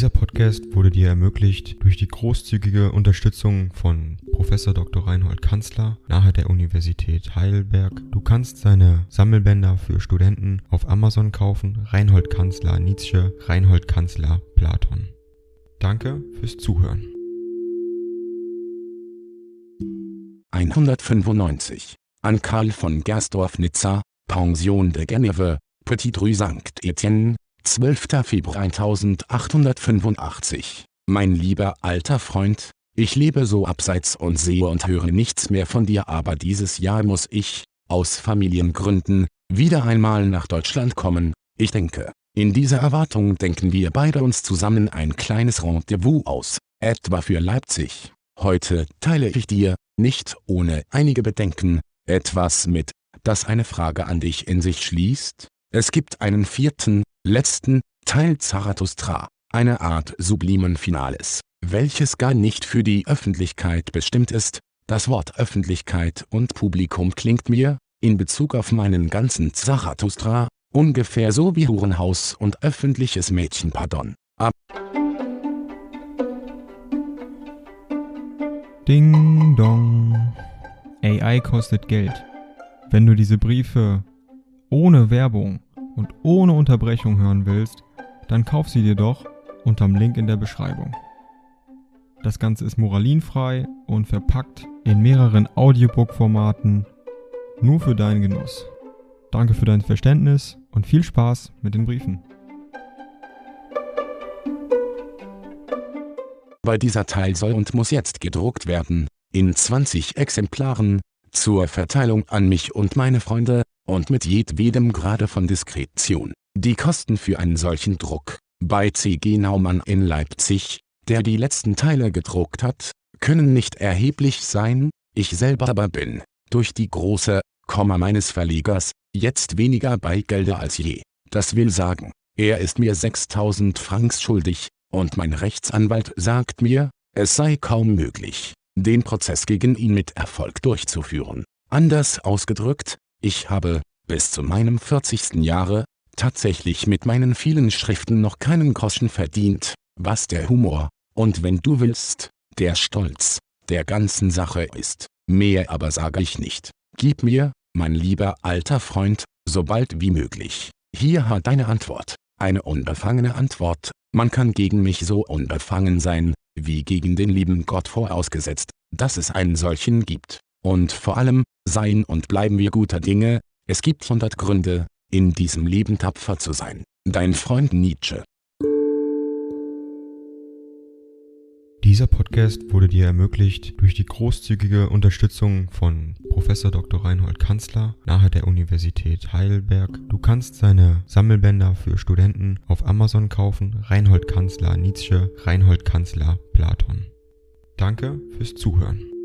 Dieser Podcast wurde dir ermöglicht durch die großzügige Unterstützung von Professor Dr. Reinhold Kanzler nahe der Universität Heidelberg. Du kannst seine Sammelbänder für Studenten auf Amazon kaufen. Reinhold Kanzler Nietzsche, Reinhold Kanzler Platon. Danke fürs Zuhören. 195 an Karl von Gersdorf Nizza, Pension de Geneve, Petit Rue St. Etienne, 12. Februar 1885. Mein lieber alter Freund, ich lebe so abseits und sehe und höre nichts mehr von dir aber dieses Jahr muss ich, aus Familiengründen, wieder einmal nach Deutschland kommen, ich denke, in dieser Erwartung denken wir beide uns zusammen ein kleines Rendezvous aus, etwa für Leipzig. Heute teile ich dir, nicht ohne einige Bedenken, etwas mit, das eine Frage an dich in sich schließt. Es gibt einen vierten, letzten, Teil Zarathustra, eine Art sublimen Finales, welches gar nicht für die Öffentlichkeit bestimmt ist. Das Wort Öffentlichkeit und Publikum klingt mir, in Bezug auf meinen ganzen Zarathustra, ungefähr so wie Hurenhaus und öffentliches Mädchenpardon. Ab Ding dong. AI kostet Geld. Wenn du diese Briefe ohne Werbung und ohne Unterbrechung hören willst, dann kauf sie dir doch unterm Link in der Beschreibung. Das Ganze ist moralinfrei und verpackt in mehreren Audiobook-Formaten nur für deinen Genuss. Danke für dein Verständnis und viel Spaß mit den Briefen. Bei dieser Teil soll und muss jetzt gedruckt werden, in 20 Exemplaren, zur Verteilung an mich und meine Freunde, und mit jedwedem Grade von Diskretion. Die Kosten für einen solchen Druck, bei C.G. Naumann in Leipzig, der die letzten Teile gedruckt hat, können nicht erheblich sein, ich selber aber bin, durch die große, Komma meines Verlegers, jetzt weniger bei Gelder als je. Das will sagen, er ist mir 6000 Francs schuldig, und mein Rechtsanwalt sagt mir, es sei kaum möglich, den Prozess gegen ihn mit Erfolg durchzuführen. Anders ausgedrückt, ich habe, bis zu meinem 40. Jahre, tatsächlich mit meinen vielen Schriften noch keinen Groschen verdient, was der Humor, und wenn du willst, der Stolz, der ganzen Sache ist. Mehr aber sage ich nicht. Gib mir, mein lieber alter Freund, so bald wie möglich. Hier hat deine Antwort. Eine unbefangene Antwort, man kann gegen mich so unbefangen sein, wie gegen den lieben Gott vorausgesetzt, dass es einen solchen gibt. Und vor allem, seien und bleiben wir guter Dinge, es gibt hundert Gründe, in diesem Leben tapfer zu sein. Dein Freund Nietzsche Dieser Podcast wurde dir ermöglicht durch die großzügige Unterstützung von Professor Dr. Reinhold Kanzler nahe der Universität Heidelberg. Du kannst seine Sammelbänder für Studenten auf Amazon kaufen. Reinhold Kanzler Nietzsche, Reinhold Kanzler Platon. Danke fürs Zuhören.